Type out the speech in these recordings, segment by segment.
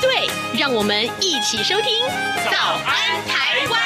对，让我们一起收听《早安台湾》。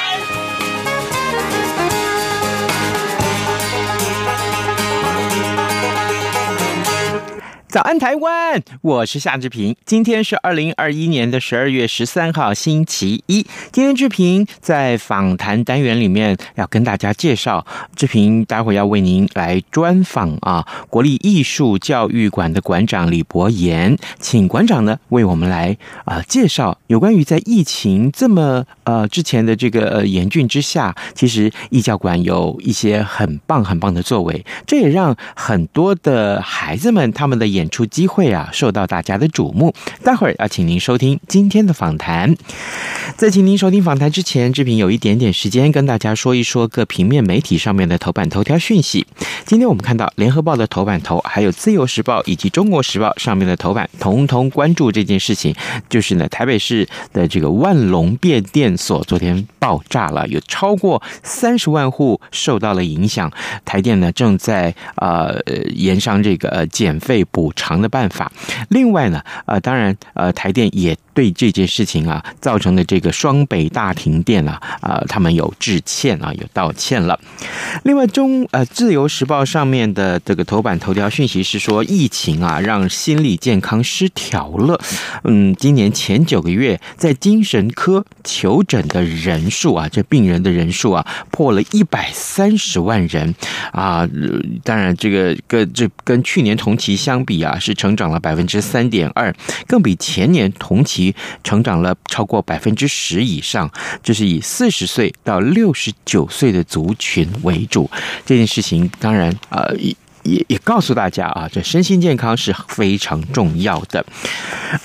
早安，台湾！我是夏志平。今天是二零二一年的十二月十三号，星期一。今天志平在访谈单元里面要跟大家介绍，志平待会要为您来专访啊，国立艺术教育馆的馆长李博言，请馆长呢为我们来啊介绍有关于在疫情这么呃之前的这个呃严峻之下，其实艺教馆有一些很棒很棒的作为，这也让很多的孩子们他们的眼。演出机会啊，受到大家的瞩目。待会儿要请您收听今天的访谈。在请您收听访谈之前，志平有一点点时间跟大家说一说各平面媒体上面的头版头条讯息。今天我们看到《联合报》的头版头，还有《自由时报》以及《中国时报》上面的头版，统统关注这件事情，就是呢，台北市的这个万隆变电所昨天爆炸了，有超过三十万户受到了影响。台电呢正在呃研商这个呃减费补。长的办法。另外呢，呃，当然，呃，台电也对这件事情啊造成的这个双北大停电啊，啊，他们有致歉啊，有道歉了。另外，中呃《自由时报》上面的这个头版头条讯息是说，疫情啊让心理健康失调了。嗯，今年前九个月在精神科求诊的人数啊，这病人的人数啊破了一百三十万人啊。当然，这个跟这跟去年同期相比啊，是成长了百分之三点二，更比前年同期成长了超过百分之十以上。这是以四十岁到六十九岁的族群为主。这件事情当然啊也也也告诉大家啊，这身心健康是非常重要的，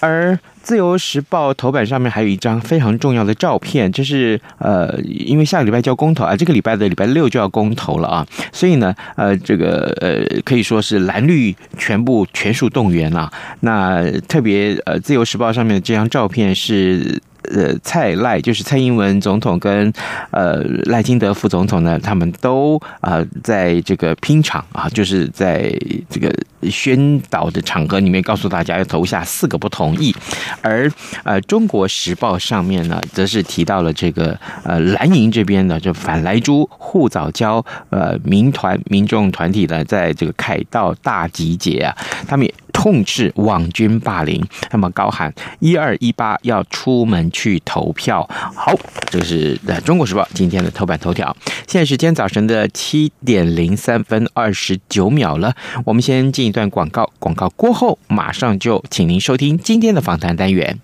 而。自由时报头版上面还有一张非常重要的照片，就是呃，因为下个礼拜就要公投啊，这个礼拜的礼拜六就要公投了啊，所以呢，呃，这个呃，可以说是蓝绿全部全数动员了。那特别呃，自由时报上面的这张照片是。呃，蔡赖就是蔡英文总统跟呃赖清德副总统呢，他们都啊、呃、在这个拼场啊，就是在这个宣导的场合里面告诉大家要投下四个不同意，而呃中国时报上面呢，则是提到了这个呃蓝营这边的就反莱猪护藻礁呃民团民众团体呢，在这个凯道大集结啊，他们也。痛斥网军霸凌，那么高喊一二一八要出门去去投票。好，这个是《中国时报》今天的头版头条。现在时间早晨的七点零三分二十九秒了，我们先进一段广告，广告过后马上就请您收听今天的访谈单元。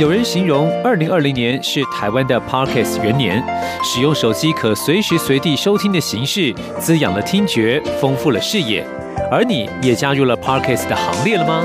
有人形容二零二零年是台湾的 Podcast 元年，使用手机可随时随地收听的形式，滋养了听觉，丰富了视野。而你也加入了 Podcast 的行列了吗？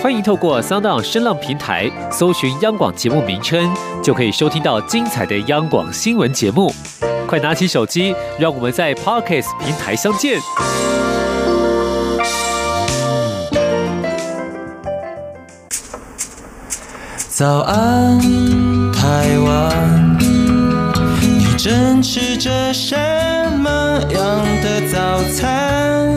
欢迎透过 SoundOn 声浪平台搜寻央广节目名称，就可以收听到精彩的央广新闻节目。快拿起手机，让我们在 Podcast 平台相见。早安，台湾。正吃着什么样的早餐？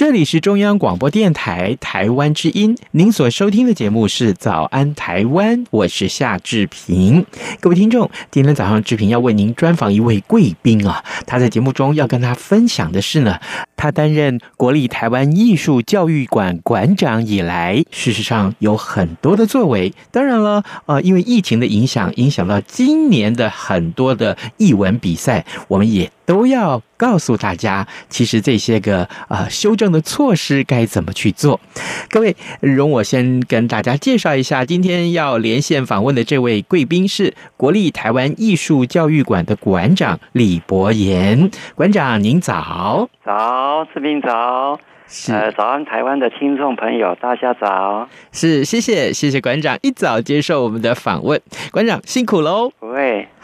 这里是中央广播电台台湾之音，您所收听的节目是《早安台湾》，我是夏志平。各位听众，今天早上志平要为您专访一位贵宾啊，他在节目中要跟他分享的是呢，他担任国立台湾艺术教育馆馆长以来，事实上有很多的作为。当然了，呃，因为疫情的影响，影响到今年的很多的艺文比赛，我们也都要告诉大家，其实这些个呃修正的措施该怎么去做。各位，容我先跟大家介绍一下，今天要连线访问的这位贵宾是国立台湾艺术教育馆的馆长李博言。馆长您早，早，志斌早。是呃，早安，台湾的听众朋友，大家早。是，谢谢，谢谢馆长一早接受我们的访问，馆长辛苦喽。不会，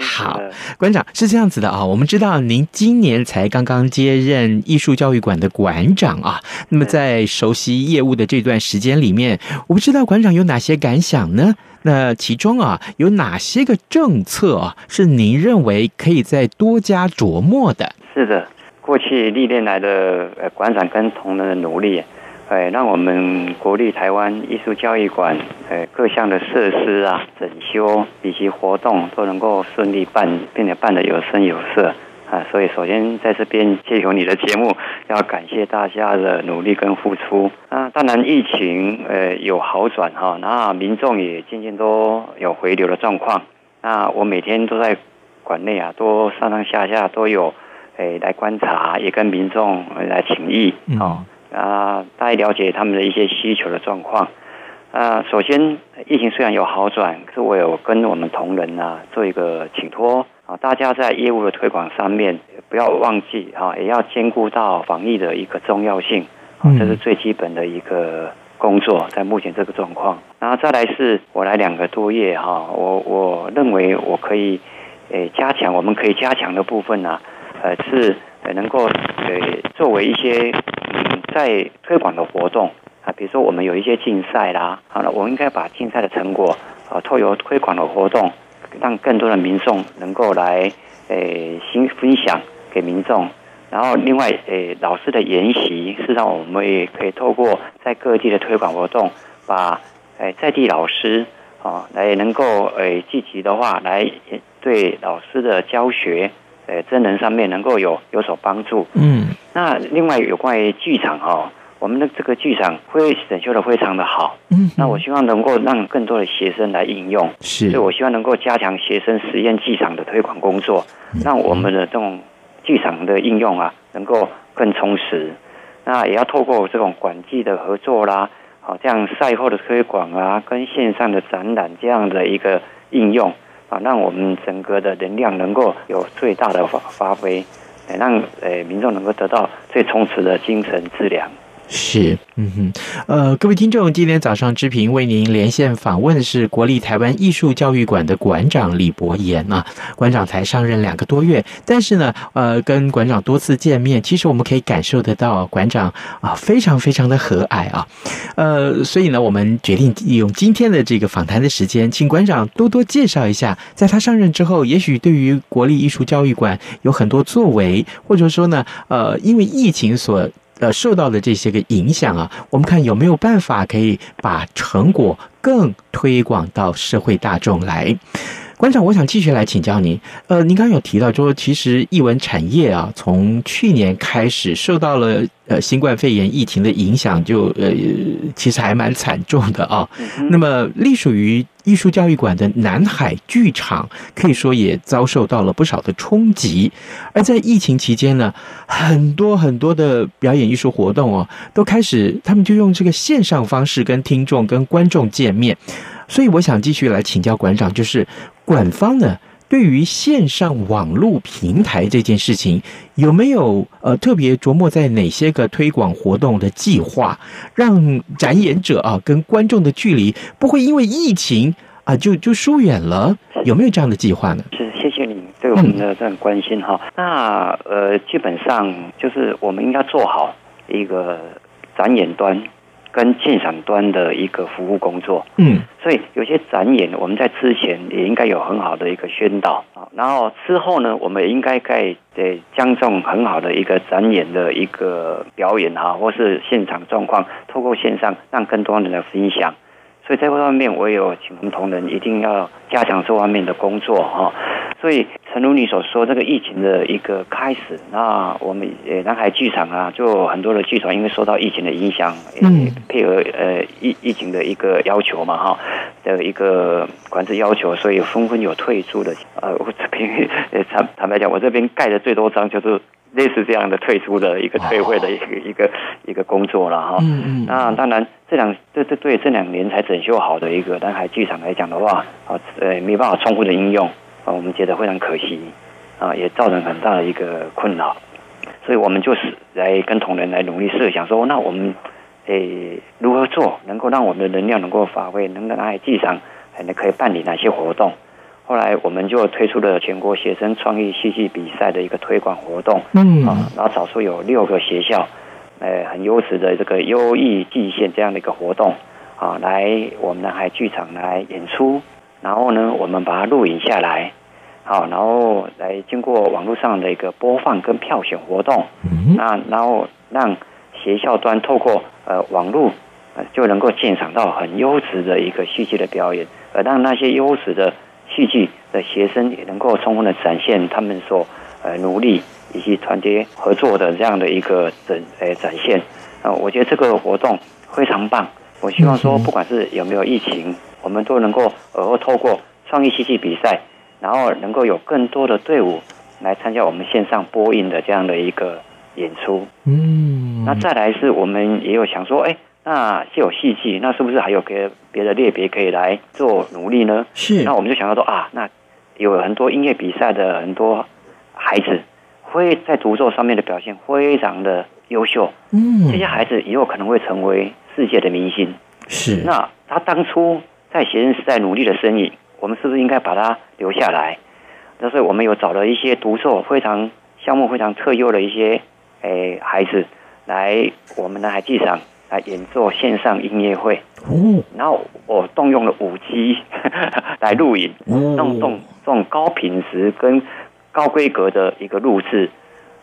好，馆长是这样子的啊，我们知道您今年才刚刚接任艺术教育馆的馆长啊，那么在熟悉业务的这段时间里面，我不知道馆长有哪些感想呢？那其中啊，有哪些个政策啊，是您认为可以再多加琢磨的？是的。过去历年来的呃馆长跟同仁的努力，呃，让我们国立台湾艺术教育馆呃各项的设施啊、整修以及活动都能够顺利办，并且办得有声有色啊。所以，首先在这边借由你的节目，要感谢大家的努力跟付出啊。当然，疫情呃有好转哈，那民众也渐渐都有回流的状况。那我每天都在馆内啊，都上上下下都有。诶，来观察，也跟民众来请益，哦，啊，大家了解他们的一些需求的状况。啊，首先，疫情虽然有好转，可是我有跟我们同仁啊做一个请托啊，大家在业务的推广上面不要忘记啊，也要兼顾到防疫的一个重要性，啊，这是最基本的一个工作，在目前这个状况。然后再来是我来两个多月哈，我我认为我可以诶加强，我们可以加强的部分呢，啊。呃，是呃，能够呃，作为一些嗯，在推广的活动啊，比如说我们有一些竞赛啦，好了，我们应该把竞赛的成果啊，透过推广的活动，让更多的民众能够来呃，新分享给民众。然后另外呃，老师的研习，事实上我们也可以透过在各地的推广活动，把呃在地老师啊，来能够呃积极的话，来对老师的教学。呃，真人上面能够有有所帮助。嗯，那另外有关于剧场哈、哦，我们的这个剧场会整修的非常的好。嗯，那我希望能够让更多的学生来应用。是，所以我希望能够加强学生实验剧场的推广工作，让我们的这种剧场的应用啊，能够更充实。那也要透过这种馆际的合作啦，好，这样赛后的推广啊，跟线上的展览这样的一个应用。啊，让我们整个的能量能够有最大的发发挥，让呃民众能够得到最充实的精神质量。是，嗯哼，呃，各位听众，今天早上志平为您连线访问的是国立台湾艺术教育馆的馆长李博言啊。馆长才上任两个多月，但是呢，呃，跟馆长多次见面，其实我们可以感受得到，馆长啊，非常非常的和蔼啊。呃，所以呢，我们决定利用今天的这个访谈的时间，请馆长多多介绍一下，在他上任之后，也许对于国立艺术教育馆有很多作为，或者说呢，呃，因为疫情所。呃，受到的这些个影响啊，我们看有没有办法可以把成果更推广到社会大众来。馆长，我想继续来请教您。呃，您刚刚有提到说，其实艺文产业啊，从去年开始受到了呃新冠肺炎疫情的影响，就呃其实还蛮惨重的啊。那么，隶属于艺术教育馆的南海剧场，可以说也遭受到了不少的冲击。而在疫情期间呢，很多很多的表演艺术活动哦，都开始他们就用这个线上方式跟听众、跟观众见面。所以，我想继续来请教馆长，就是馆方呢，对于线上网络平台这件事情，有没有呃特别琢磨在哪些个推广活动的计划，让展演者啊跟观众的距离不会因为疫情啊就就疏远了？有没有这样的计划呢？是，谢谢你对我们的这种关心哈。嗯、那呃，基本上就是我们应该做好一个展演端。跟鉴赏端的一个服务工作。嗯，所以有些展演我们在之前也应该有很好的一个宣导啊，然后之后呢，我们也应该在呃将这种很好的一个展演的一个表演啊，或是现场状况，透过线上让更多人来分享。所以在这方面，我也有请我们同仁一定要加强这方面的工作哈。所以，诚如你所说，这个疫情的一个开始，那我们呃南海剧场啊，就很多的剧团因为受到疫情的影响，嗯，配合呃疫疫情的一个要求嘛哈的一个管制要求，所以纷纷有退出的。呃，我这边 坦坦白讲，我这边盖的最多章就是。类似这样的退出的一个退会的一个、哦、一个一个工作了哈。嗯嗯。那当然，这两这这对这两年才整修好的一个南海剧场来讲的话，啊呃没办法充分的应用啊，我们觉得非常可惜啊，也造成很大的一个困扰。所以我们就是来跟同仁来努力设想说，那我们诶如何做能够让我们的能量能够发挥，能够南海剧场还能可以办理哪些活动？后来我们就推出了全国学生创意戏剧比赛的一个推广活动，嗯啊，然后找出有六个学校，呃，很优质的这个优异季线这样的一个活动，啊，来我们南海剧场来演出，然后呢，我们把它录影下来，好，然后来经过网络上的一个播放跟票选活动，嗯，那然后让学校端透过呃网络，呃就能够鉴赏到很优质的一个戏剧的表演，而让那些优质的。戏剧的学生也能够充分的展现他们所呃努力以及团结合作的这样的一个展呃展现啊，我觉得这个活动非常棒。我希望说，不管是有没有疫情，我们都能够呃后透过创意戏剧比赛，然后能够有更多的队伍来参加我们线上播映的这样的一个演出。嗯，那再来是我们也有想说，哎。那既有戏剧，那是不是还有别别的类别可以来做努力呢？是。那我们就想到说啊，那有很多音乐比赛的很多孩子，会在独奏上面的表现非常的优秀。嗯。这些孩子以后可能会成为世界的明星。是。那他当初在学生时代努力的身影，我们是不是应该把他留下来？那所以我们有找了一些独奏非常项目非常特优的一些诶、欸、孩子来我们的海剧场。来演奏线上音乐会，哦，然后我动用了五 G 来录影，弄动这种高品质跟高规格的一个录制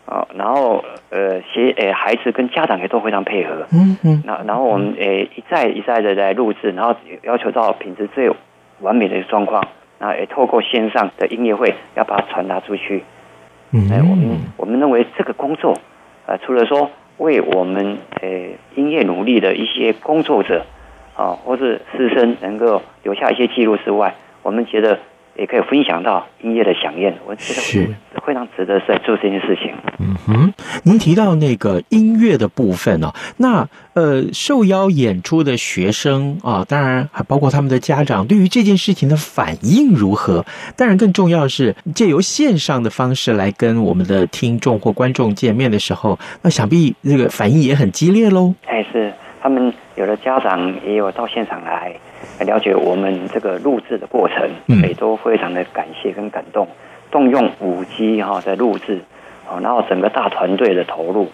啊，然后呃，学诶孩子跟家长也都非常配合，嗯嗯，那然后我们诶一再一再的来录制，然后要求到品质最完美的状况，然后也透过线上的音乐会要把它传达出去，嗯，我们我们认为这个工作呃，除了说。为我们呃音乐努力的一些工作者啊，或是师生能够留下一些记录之外，我们觉得也可以分享到音乐的响宴。我觉得是非常值得在做这件事情。嗯哼，您提到那个音乐的部分哦，那呃受邀演出的学生啊，当然还包括他们的家长，对于这件事情的反应如何？当然更重要的是借由线上的方式来跟我们的听众或观众见面的时候，那想必这个反应也很激烈喽。哎，是他们有的家长也有到现场来了解我们这个录制的过程，也都非常的感谢跟感动。动用五 G 哈在录制，然后整个大团队的投入，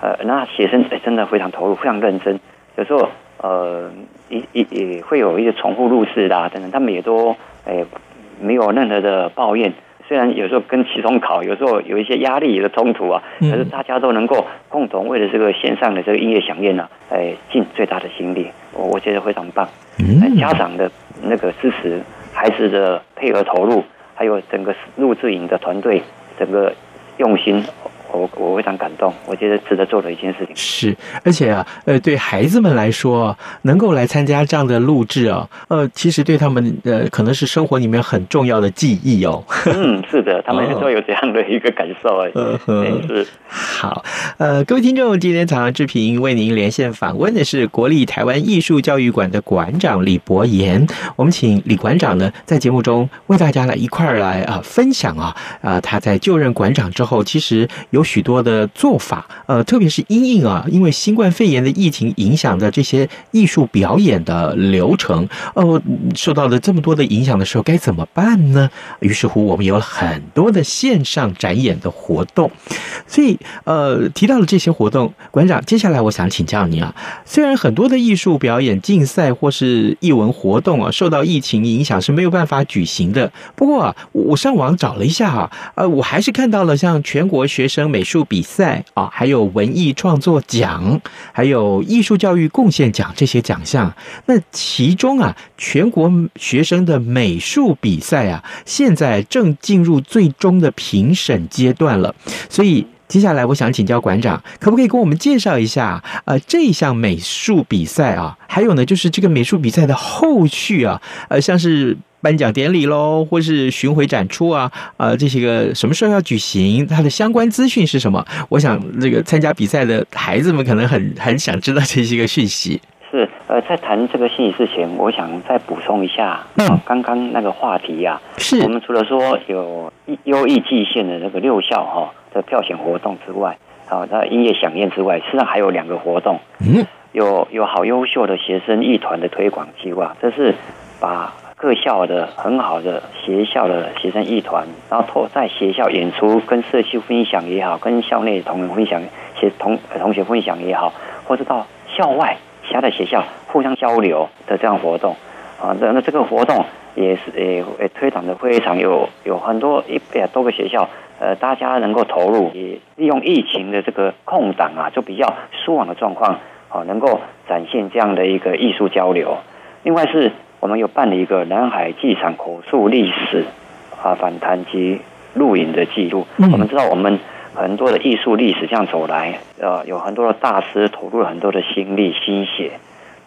呃，那学生真的非常投入，非常认真。有时候呃，也也也会有一些重复录制啦等等，他们也都诶没有任何的抱怨。虽然有时候跟期中考有时候有一些压力的冲突啊，可是大家都能够共同为了这个线上的这个音乐响宴呢，哎，尽最大的心力，我我觉得非常棒。家长的那个支持，孩子的配合投入。还有整个录制影的团队，整个用心。我我非常感动，我觉得值得做的一件事情是，而且啊，呃，对孩子们来说，能够来参加这样的录制啊，呃，其实对他们呃，可能是生活里面很重要的记忆哦。嗯，是的，他们都有这样的一个感受哎。是。好，呃，各位听众，今天早上志平为您连线访问的是国立台湾艺术教育馆的馆长李博言，我们请李馆长呢在节目中为大家来一块儿来啊分享啊啊他在就任馆长之后，其实有。有许多的做法，呃，特别是因应啊，因为新冠肺炎的疫情影响的这些艺术表演的流程，呃，受到了这么多的影响的时候，该怎么办呢？于是乎，我们有了很多的线上展演的活动。所以，呃，提到了这些活动，馆长，接下来我想请教您啊，虽然很多的艺术表演竞赛或是艺文活动啊，受到疫情影响是没有办法举行的，不过啊，我上网找了一下啊，呃，我还是看到了像全国学生美术比赛啊，还有文艺创作奖，还有艺术教育贡献奖这些奖项。那其中啊，全国学生的美术比赛啊，现在正进入最终的评审阶段了，所以。接下来，我想请教馆长，可不可以跟我们介绍一下，呃，这一项美术比赛啊，还有呢，就是这个美术比赛的后续啊，呃，像是颁奖典礼喽，或是巡回展出啊，呃，这些个什么时候要举行，它的相关资讯是什么？我想，这个参加比赛的孩子们可能很很想知道这些个讯息。是，呃，在谈这个信息之前，我想再补充一下，嗯，刚刚那个话题呀，啊，是我们除了说有优异季线的那个六校哈。的票选活动之外，哦，那音乐响宴之外，实际上还有两个活动，嗯，有有好优秀的学生艺团的推广计划，这是把各校的很好的学校的学生艺团，然后托在学校演出，跟社区分享也好，跟校内同仁分享，学同同学分享也好，或者到校外其他的学校互相交流的这样活动，啊，那那这个活动也是也也推广的非常有有很多一百多个学校。呃，大家能够投入，也利用疫情的这个空档啊，就比较疏网的状况，啊，能够展现这样的一个艺术交流。另外是，我们有办了一个南海剧场口述历史啊访谈及录影的记录。我们知道，我们很多的艺术历史这样走来，呃，有很多的大师投入了很多的心力心血，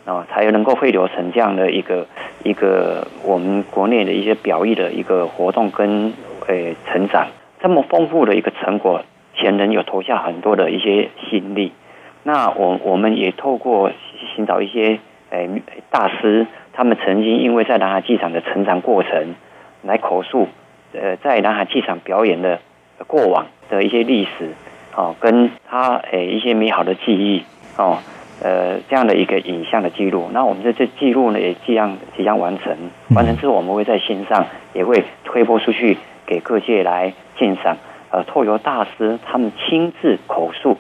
啊，才能够汇流成这样的一个一个我们国内的一些表意的一个活动跟呃成长。这么丰富的一个成果，前人有投下很多的一些心力。那我我们也透过寻找一些诶大师，他们曾经因为在南海剧场的成长过程，来口述呃在南海剧场表演的过往的一些历史，哦，跟他诶一些美好的记忆，哦，呃这样的一个影像的记录。那我们这这记录呢也即将即将完成，完成之后我们会在线上也会推播出去。给各界来鉴赏，呃，透由大师他们亲自口述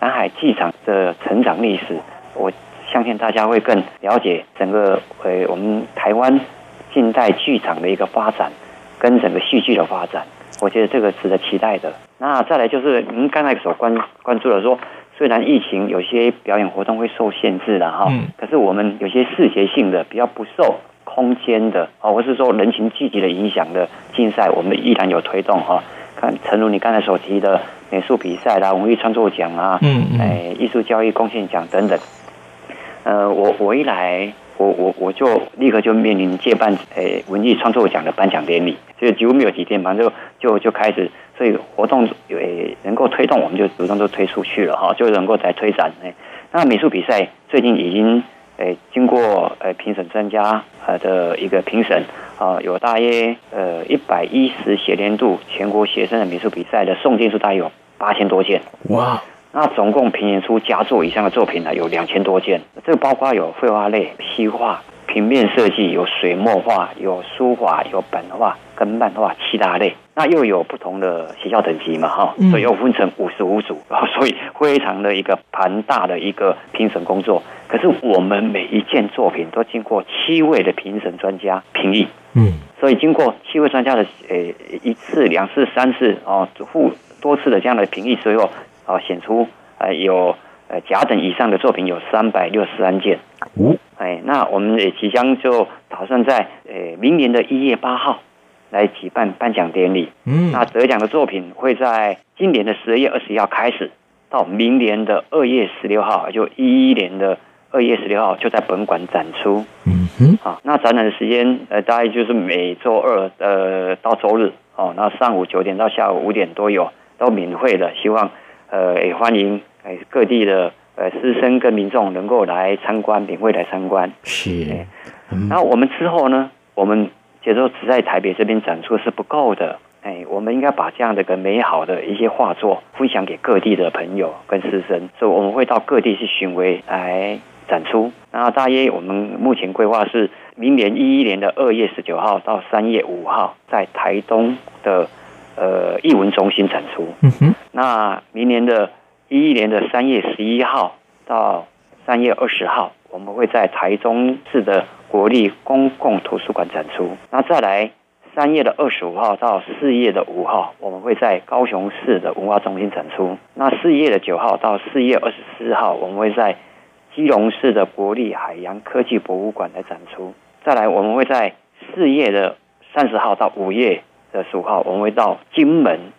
南海剧场的成长历史，我相信大家会更了解整个呃我们台湾近代剧场的一个发展，跟整个戏剧的发展，我觉得这个值得期待的。那再来就是您刚才所关关注的说，虽然疫情有些表演活动会受限制了哈，嗯，可是我们有些视觉性的比较不受。空间的哦，或是说人群聚集的影响的竞赛，我们依然有推动哈。看，诚如你刚才所提的美术比赛啦、文艺创作奖啊，嗯嗯，哎，艺术教育贡献奖等等。呃，我我一来，我我我就立刻就面临借办哎文艺创作奖的颁奖典礼，所以几乎没有几天反正，就就就开始，所以活动诶能够推动，我们就主动都推出去了哈，就能够再推展哎。那美术比赛最近已经。诶，经过呃评审专家呃的一个评审啊，有大约呃一百一十学年度全国学生的美术比赛的送件数大约有八千多件。哇！那总共评选出佳作以上的作品呢有两千多件，这个包括有绘画类、西画、平面设计、有水墨画、有书法、有版画跟漫画七大类。那又有不同的学校等级嘛哈，所以又分成五十五组，所以非常的一个庞大的一个评审工作。可是我们每一件作品都经过七位的评审专家评议，嗯，所以经过七位专家的呃一次、两次、三次哦，复多次的这样的评议之后，啊，显出呃有呃甲等以上的作品有三百六十三件。哦，哎，那我们也即将就打算在呃明年的一月八号来举办颁奖典礼。嗯，那得奖的作品会在今年的十二月二十一号开始，到明年的二月十六号，就一一年的。二月十六号就在本馆展出，嗯哼，啊，那展览的时间呃大概就是每周二呃到周日哦，那上午九点到下午五点都有，都免费的，希望呃也欢迎哎各地的呃师生跟民众能够来参观，免费来参观。是，嗯、那我们之后呢，我们节奏只在台北这边展出是不够的，哎，我们应该把这样的一个美好的一些画作分享给各地的朋友跟师生，所以我们会到各地去巡回来展出。那大约我们目前规划是明年一一年的二月十九号到三月五号，在台东的呃艺文中心展出。嗯哼。那明年的一一年的三月十一号到三月二十号，我们会在台中市的国立公共图书馆展出。那再来。三月的二十五号到四月的五号，我们会在高雄市的文化中心展出。那四月的九号到四月二十四号，我们会在基隆市的国立海洋科技博物馆来展出。再来，我们会在四月的三十号到五月的十五号，我们会到金门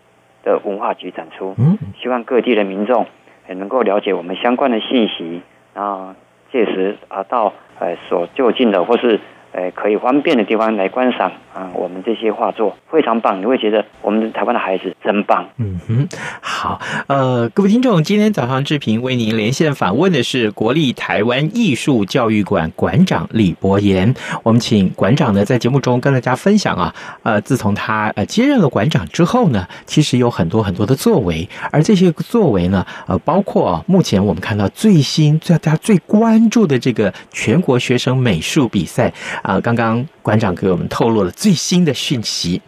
的文化局展出。希望各地的民众也能够了解我们相关的信息，然后届时啊到呃所就近的或是。呃，可以方便的地方来观赏啊，我们这些画作非常棒，你会觉得我们台湾的孩子真棒。嗯哼，好，呃，各位听众，今天早上志平为您连线访问的是国立台湾艺术教育馆馆长李博言。我们请馆长呢在节目中跟大家分享啊，呃，自从他呃接任了馆长之后呢，其实有很多很多的作为，而这些作为呢，呃，包括，目前我们看到最新大家最关注的这个全国学生美术比赛。啊，刚刚馆长给我们透露了最新的讯息。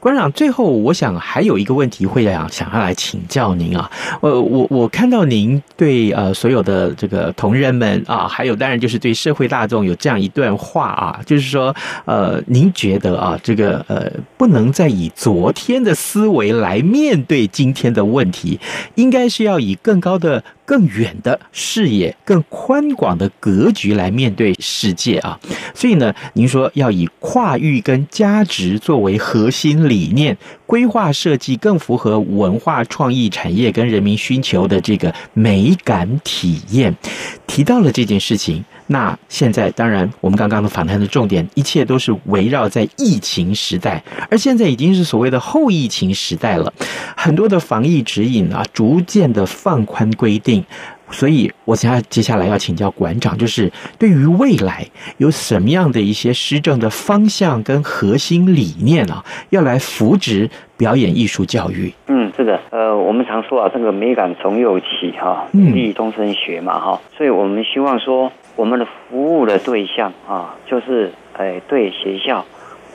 馆长，最后我想还有一个问题会想想要来请教您啊。呃，我我看到您对呃所有的这个同仁们啊，还有当然就是对社会大众有这样一段话啊，就是说呃，您觉得啊，这个呃不能再以昨天的思维来面对今天的问题，应该是要以更高的。更远的视野、更宽广的格局来面对世界啊！所以呢，您说要以跨域跟价值作为核心理念，规划设计更符合文化创意产业跟人民需求的这个美感体验。提到了这件事情。那现在当然，我们刚刚的访谈的重点，一切都是围绕在疫情时代，而现在已经是所谓的后疫情时代了，很多的防疫指引啊，逐渐的放宽规定，所以我想要接下来要请教馆长，就是对于未来有什么样的一些施政的方向跟核心理念啊，要来扶植表演艺术教育？嗯，是的，呃，我们常说啊，这个美感从幼起哈，立终身学嘛哈，所以我们希望说。我们的服务的对象啊，就是呃对学校，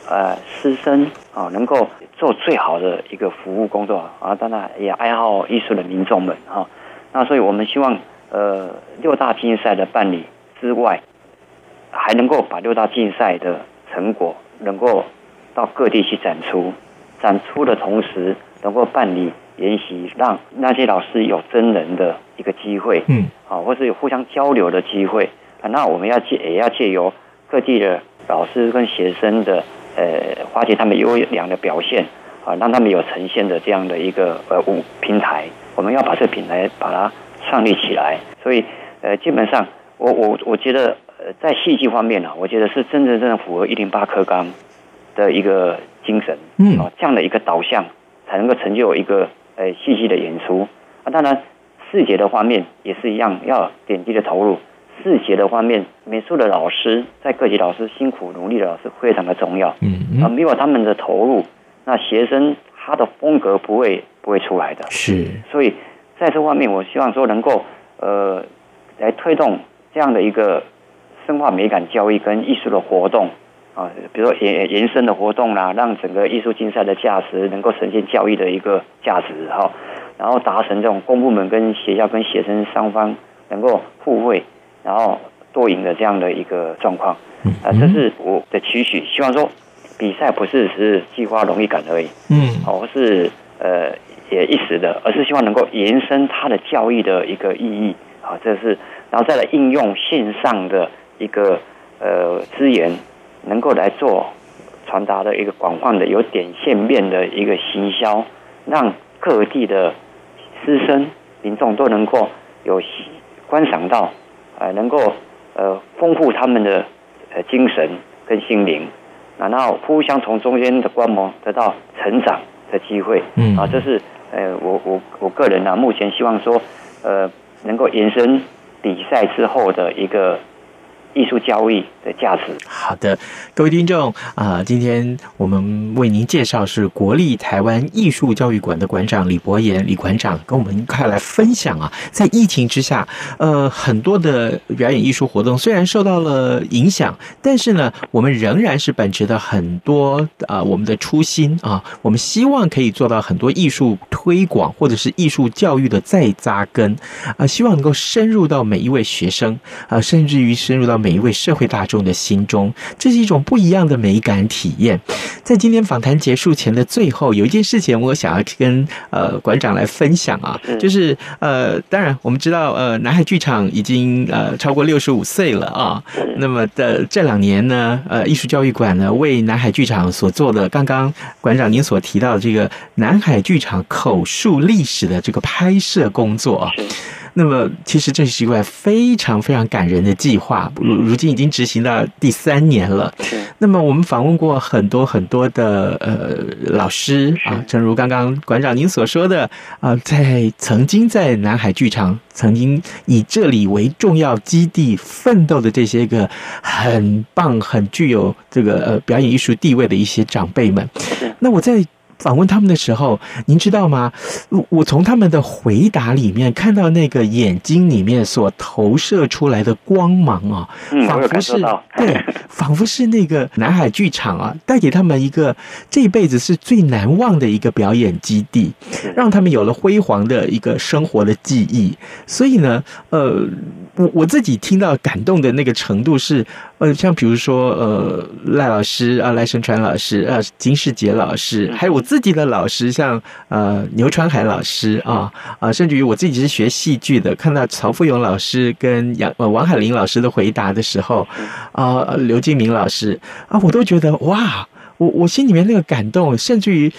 呃师生啊，能够做最好的一个服务工作啊。当然也爱好艺术的民众们哈。那所以我们希望呃六大竞赛的办理之外，还能够把六大竞赛的成果能够到各地去展出，展出的同时能够办理研习，让那些老师有真人的一个机会，嗯，啊，或是有互相交流的机会。那我们要借也要借由各地的老师跟学生的呃，发掘他们优良的表现啊，让他们有呈现的这样的一个呃舞平台。我们要把这个品牌把它创立起来。所以呃，基本上我我我觉得呃，在戏剧方面呢，我觉得是真正真正符合一零八课纲的一个精神，嗯，啊，这样的一个导向才能够成就一个呃戏剧的演出啊。当然，视觉的方面也是一样，要点滴的投入。视觉的方面，美术的老师在各级老师辛苦努力的老师非常的重要。嗯啊，没有他们的投入，那学生他的风格不会不会出来的。是，所以在这方面，我希望说能够呃来推动这样的一个深化美感教育跟艺术的活动啊，比如说延延伸的活动啦，让整个艺术竞赛的价值能够呈现教育的一个价值哈，然后达成这种公部门跟学校跟学生双方能够互惠。然后多赢的这样的一个状况，啊，这是我的期许。希望说比赛不是只是激发荣誉感而已，嗯，哦，是呃也一时的，而是希望能够延伸它的教育的一个意义。啊，这是然后再来应用线上的一个呃资源，能够来做传达的一个广泛的有点线面的一个行销，让各地的师生民众都能够有观赏到。呃，能够呃丰富他们的呃精神跟心灵，然后互相从中间的观摩得到成长的机会。嗯啊，这是呃我我我个人呢、啊，目前希望说呃能够延伸比赛之后的一个艺术教育的价值。好的，各位听众啊、今天我们为您介绍是国立台湾艺术教育馆的馆长李博言李馆长，跟我们一块来分享啊，在疫情之下，呃，很多的表演艺术活动虽然受到了影响，但是呢，我们仍然是本着的很多啊、我们的初心啊，我们希望可以做到很多艺术推广或者是艺术教育的再扎根啊，希望能够深入到每一位学生啊，甚至于深入到每一位社会大众的心中，这是一种不一样的美感体验。在今天访谈结束前的最后，有一件事情我想要跟呃馆长来分享啊，就是呃，当然我们知道呃南海剧场已经呃超过六十五岁了啊，那么的这两年呢，呃艺术教育馆呢为南海剧场所做的，刚刚馆长您所提到的这个南海剧场口述历史的这个拍摄工作啊。那么，其实这是一个非常非常感人的计划，如如今已经执行到第三年了。那么，我们访问过很多很多的呃老师啊，正如刚刚馆长您所说的啊，在曾经在南海剧场曾经以这里为重要基地奋斗的这些个很棒、很具有这个呃表演艺术地位的一些长辈们。那我在。访问他们的时候，您知道吗？我从他们的回答里面看到那个眼睛里面所投射出来的光芒啊，仿佛是对，仿佛是那个南海剧场啊，带给他们一个这辈子是最难忘的一个表演基地，让他们有了辉煌的一个生活的记忆。所以呢，呃，我我自己听到感动的那个程度是，呃，像比如说，呃，赖老师啊，赖声川老师啊，金士杰老师，还有我。自己的老师像呃牛传海老师啊啊，甚至于我自己是学戏剧的，看到曹富勇老师跟杨呃王海玲老师的回答的时候啊，刘敬明老师啊，我都觉得哇，我我心里面那个感动，甚至于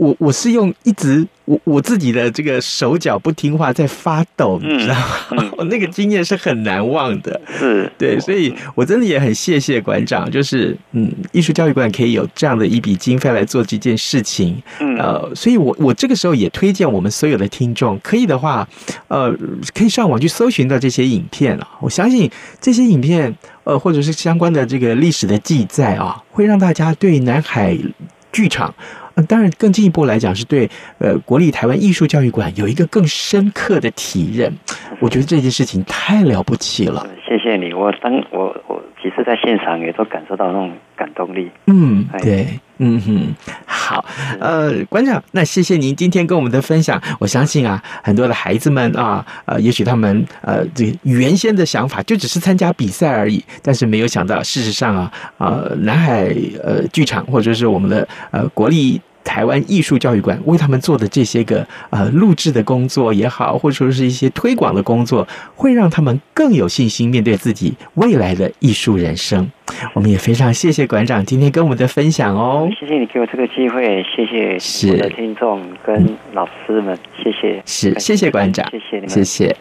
我我是用一直。我我自己的这个手脚不听话在发抖，你知道吗？我那个经验是很难忘的。是，对，所以我真的也很谢谢馆长，就是嗯，艺术教育馆可以有这样的一笔经费来做这件事情。嗯，呃，所以我我这个时候也推荐我们所有的听众，可以的话，呃，可以上网去搜寻到这些影片啊。我相信这些影片，呃，或者是相关的这个历史的记载啊，会让大家对南海剧场。当然，更进一步来讲，是对呃国立台湾艺术教育馆有一个更深刻的体认。我觉得这件事情太了不起了。谢谢你，我当我我其实在现场也都感受到那种感动力。嗯，对，嗯哼，好，呃，馆长，那谢谢您今天跟我们的分享。我相信啊，很多的孩子们啊，呃，也许他们呃这原先的想法就只是参加比赛而已，但是没有想到，事实上啊，呃，南海呃剧场或者是我们的呃国立。台湾艺术教育馆为他们做的这些个呃录制的工作也好，或者说是一些推广的工作，会让他们更有信心面对自己未来的艺术人生。我们也非常谢谢馆长今天跟我们的分享哦。谢谢你给我这个机会，谢谢我的听众跟老师们，谢谢。是，谢谢馆长，谢谢你们，谢谢。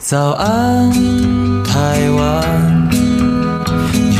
早安，台湾。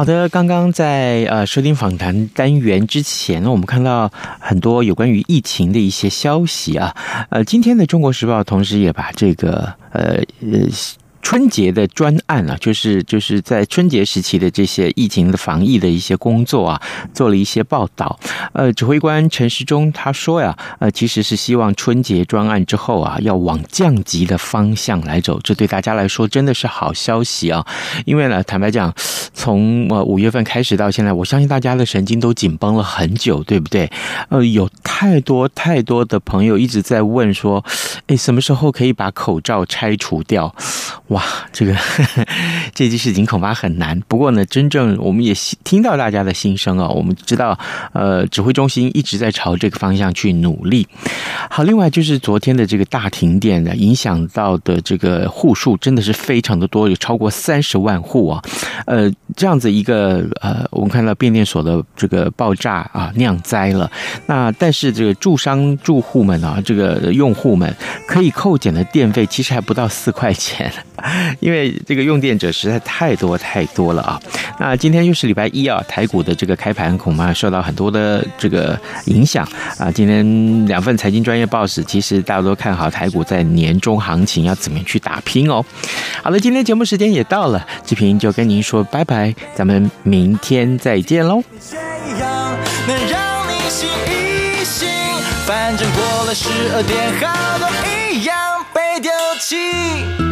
好的，刚刚在呃收听访谈单元之前，我们看到很多有关于疫情的一些消息啊，呃，今天的《中国时报》同时也把这个呃呃。春节的专案啊，就是就是在春节时期的这些疫情的防疫的一些工作啊，做了一些报道。呃，指挥官陈时中他说呀，呃，其实是希望春节专案之后啊，要往降级的方向来走。这对大家来说真的是好消息啊！因为呢，坦白讲，从呃五月份开始到现在，我相信大家的神经都紧绷了很久，对不对？呃，有太多太多的朋友一直在问说，诶，什么时候可以把口罩拆除掉？哇，这个呵呵这件事情恐怕很难。不过呢，真正我们也听到大家的心声啊，我们知道，呃，指挥中心一直在朝这个方向去努力。好，另外就是昨天的这个大停电的，影响到的这个户数真的是非常的多，有超过三十万户啊。呃，这样子一个呃，我们看到变电所的这个爆炸啊，酿灾了。那但是这个住商住户们啊，这个用户们可以扣减的电费其实还不到四块钱，因为这个用电者实在太多太多了啊。那今天又是礼拜一啊，台股的这个开盘恐怕受到很多的这个影响啊。今天两份财经专业报纸，其实大家都看好台股在年终行情要怎么去打拼哦。好了，今天节目时间也到了，志平就跟您说拜拜，咱们明天再见喽。反正过了十二点，好多一样被丢弃。